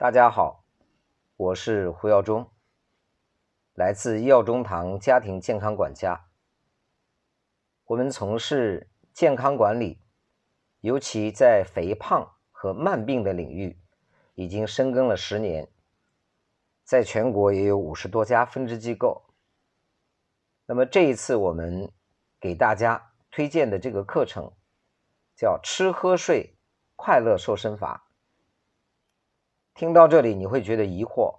大家好，我是胡耀中，来自耀中堂家庭健康管家。我们从事健康管理，尤其在肥胖和慢病的领域，已经深耕了十年，在全国也有五十多家分支机构。那么这一次我们给大家推荐的这个课程，叫“吃喝睡快乐瘦身法”。听到这里，你会觉得疑惑：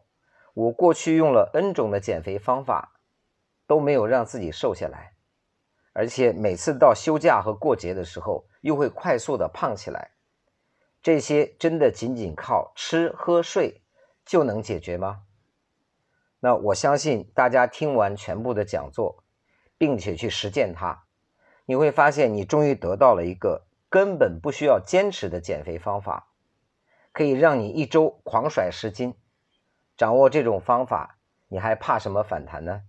我过去用了 N 种的减肥方法，都没有让自己瘦下来，而且每次到休假和过节的时候，又会快速的胖起来。这些真的仅仅靠吃喝睡就能解决吗？那我相信大家听完全部的讲座，并且去实践它，你会发现你终于得到了一个根本不需要坚持的减肥方法。可以让你一周狂甩十斤，掌握这种方法，你还怕什么反弹呢？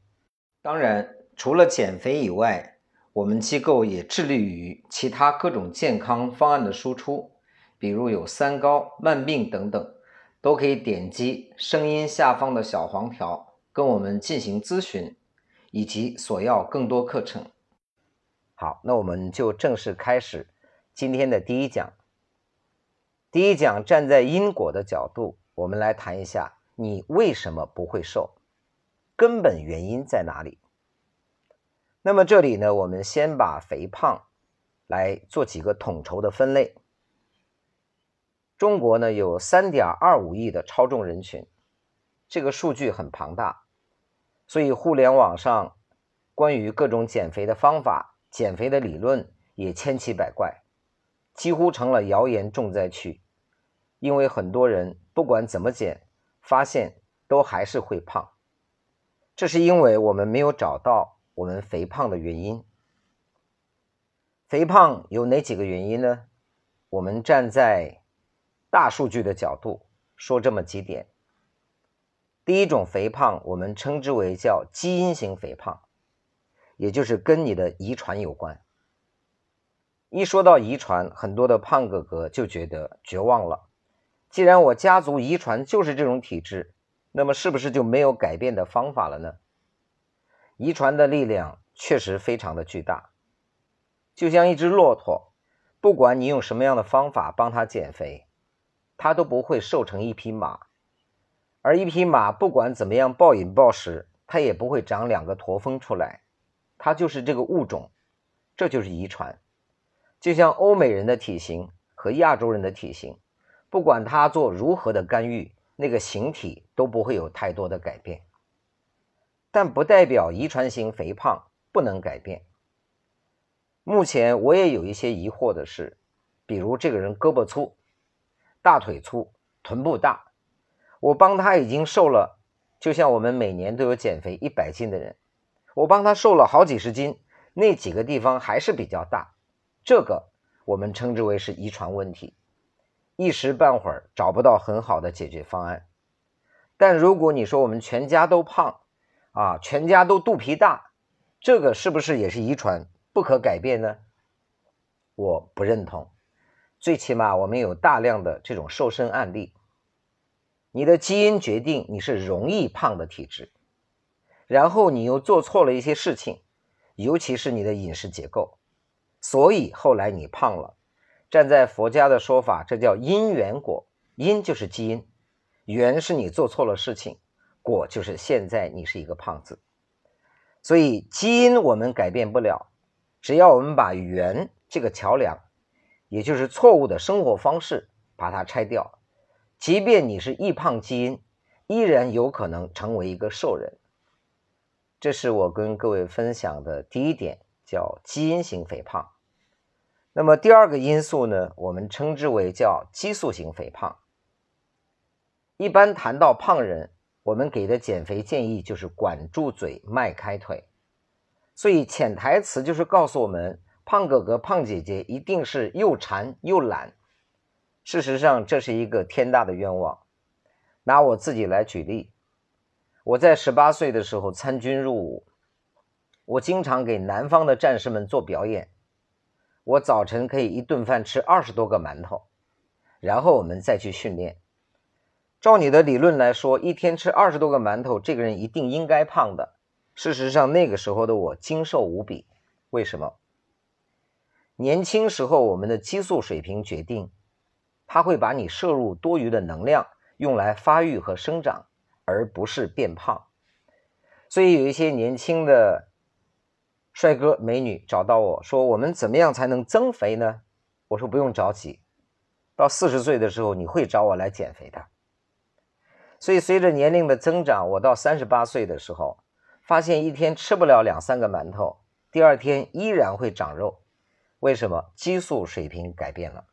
当然，除了减肥以外，我们机构也致力于其他各种健康方案的输出，比如有三高、慢病等等，都可以点击声音下方的小黄条跟我们进行咨询，以及索要更多课程。好，那我们就正式开始今天的第一讲。第一讲站在因果的角度，我们来谈一下你为什么不会瘦，根本原因在哪里？那么这里呢，我们先把肥胖来做几个统筹的分类。中国呢有三点二五亿的超重人群，这个数据很庞大，所以互联网上关于各种减肥的方法、减肥的理论也千奇百怪。几乎成了谣言重灾区，因为很多人不管怎么减，发现都还是会胖。这是因为我们没有找到我们肥胖的原因。肥胖有哪几个原因呢？我们站在大数据的角度说这么几点。第一种肥胖，我们称之为叫基因型肥胖，也就是跟你的遗传有关。一说到遗传，很多的胖哥哥就觉得绝望了。既然我家族遗传就是这种体质，那么是不是就没有改变的方法了呢？遗传的力量确实非常的巨大，就像一只骆驼，不管你用什么样的方法帮它减肥，它都不会瘦成一匹马；而一匹马不管怎么样暴饮暴食，它也不会长两个驼峰出来。它就是这个物种，这就是遗传。就像欧美人的体型和亚洲人的体型，不管他做如何的干预，那个形体都不会有太多的改变。但不代表遗传型肥胖不能改变。目前我也有一些疑惑的是，比如这个人胳膊粗、大腿粗、臀部大，我帮他已经瘦了，就像我们每年都有减肥一百斤的人，我帮他瘦了好几十斤，那几个地方还是比较大。这个我们称之为是遗传问题，一时半会儿找不到很好的解决方案。但如果你说我们全家都胖，啊，全家都肚皮大，这个是不是也是遗传不可改变呢？我不认同。最起码我们有大量的这种瘦身案例。你的基因决定你是容易胖的体质，然后你又做错了一些事情，尤其是你的饮食结构。所以后来你胖了，站在佛家的说法，这叫因缘果。因就是基因，缘是你做错了事情，果就是现在你是一个胖子。所以基因我们改变不了，只要我们把缘这个桥梁，也就是错误的生活方式，把它拆掉，即便你是易胖基因，依然有可能成为一个瘦人。这是我跟各位分享的第一点。叫基因型肥胖，那么第二个因素呢，我们称之为叫激素型肥胖。一般谈到胖人，我们给的减肥建议就是管住嘴，迈开腿。所以潜台词就是告诉我们，胖哥哥、胖姐姐一定是又馋又懒。事实上，这是一个天大的冤枉。拿我自己来举例，我在十八岁的时候参军入伍。我经常给南方的战士们做表演。我早晨可以一顿饭吃二十多个馒头，然后我们再去训练。照你的理论来说，一天吃二十多个馒头，这个人一定应该胖的。事实上，那个时候的我精瘦无比。为什么？年轻时候我们的激素水平决定，它会把你摄入多余的能量用来发育和生长，而不是变胖。所以有一些年轻的帅哥美女找到我说：“我们怎么样才能增肥呢？”我说：“不用着急，到四十岁的时候你会找我来减肥的。”所以，随着年龄的增长，我到三十八岁的时候，发现一天吃不了两三个馒头，第二天依然会长肉。为什么？激素水平改变了。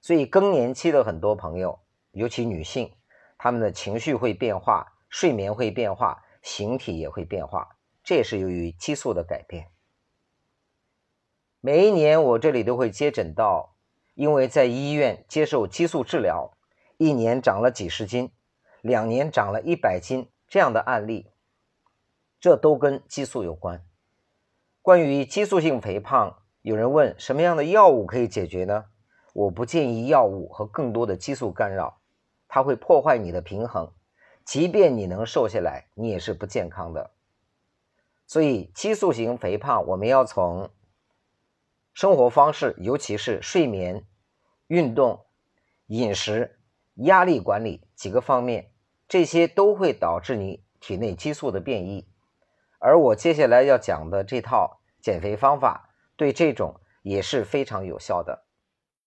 所以，更年期的很多朋友，尤其女性，她们的情绪会变化，睡眠会变化，形体也会变化，这也是由于激素的改变。每一年，我这里都会接诊到，因为在医院接受激素治疗。一年长了几十斤，两年长了一百斤，这样的案例，这都跟激素有关。关于激素性肥胖，有人问什么样的药物可以解决呢？我不建议药物和更多的激素干扰，它会破坏你的平衡，即便你能瘦下来，你也是不健康的。所以，激素型肥胖，我们要从生活方式，尤其是睡眠、运动、饮食。压力管理几个方面，这些都会导致你体内激素的变异。而我接下来要讲的这套减肥方法，对这种也是非常有效的。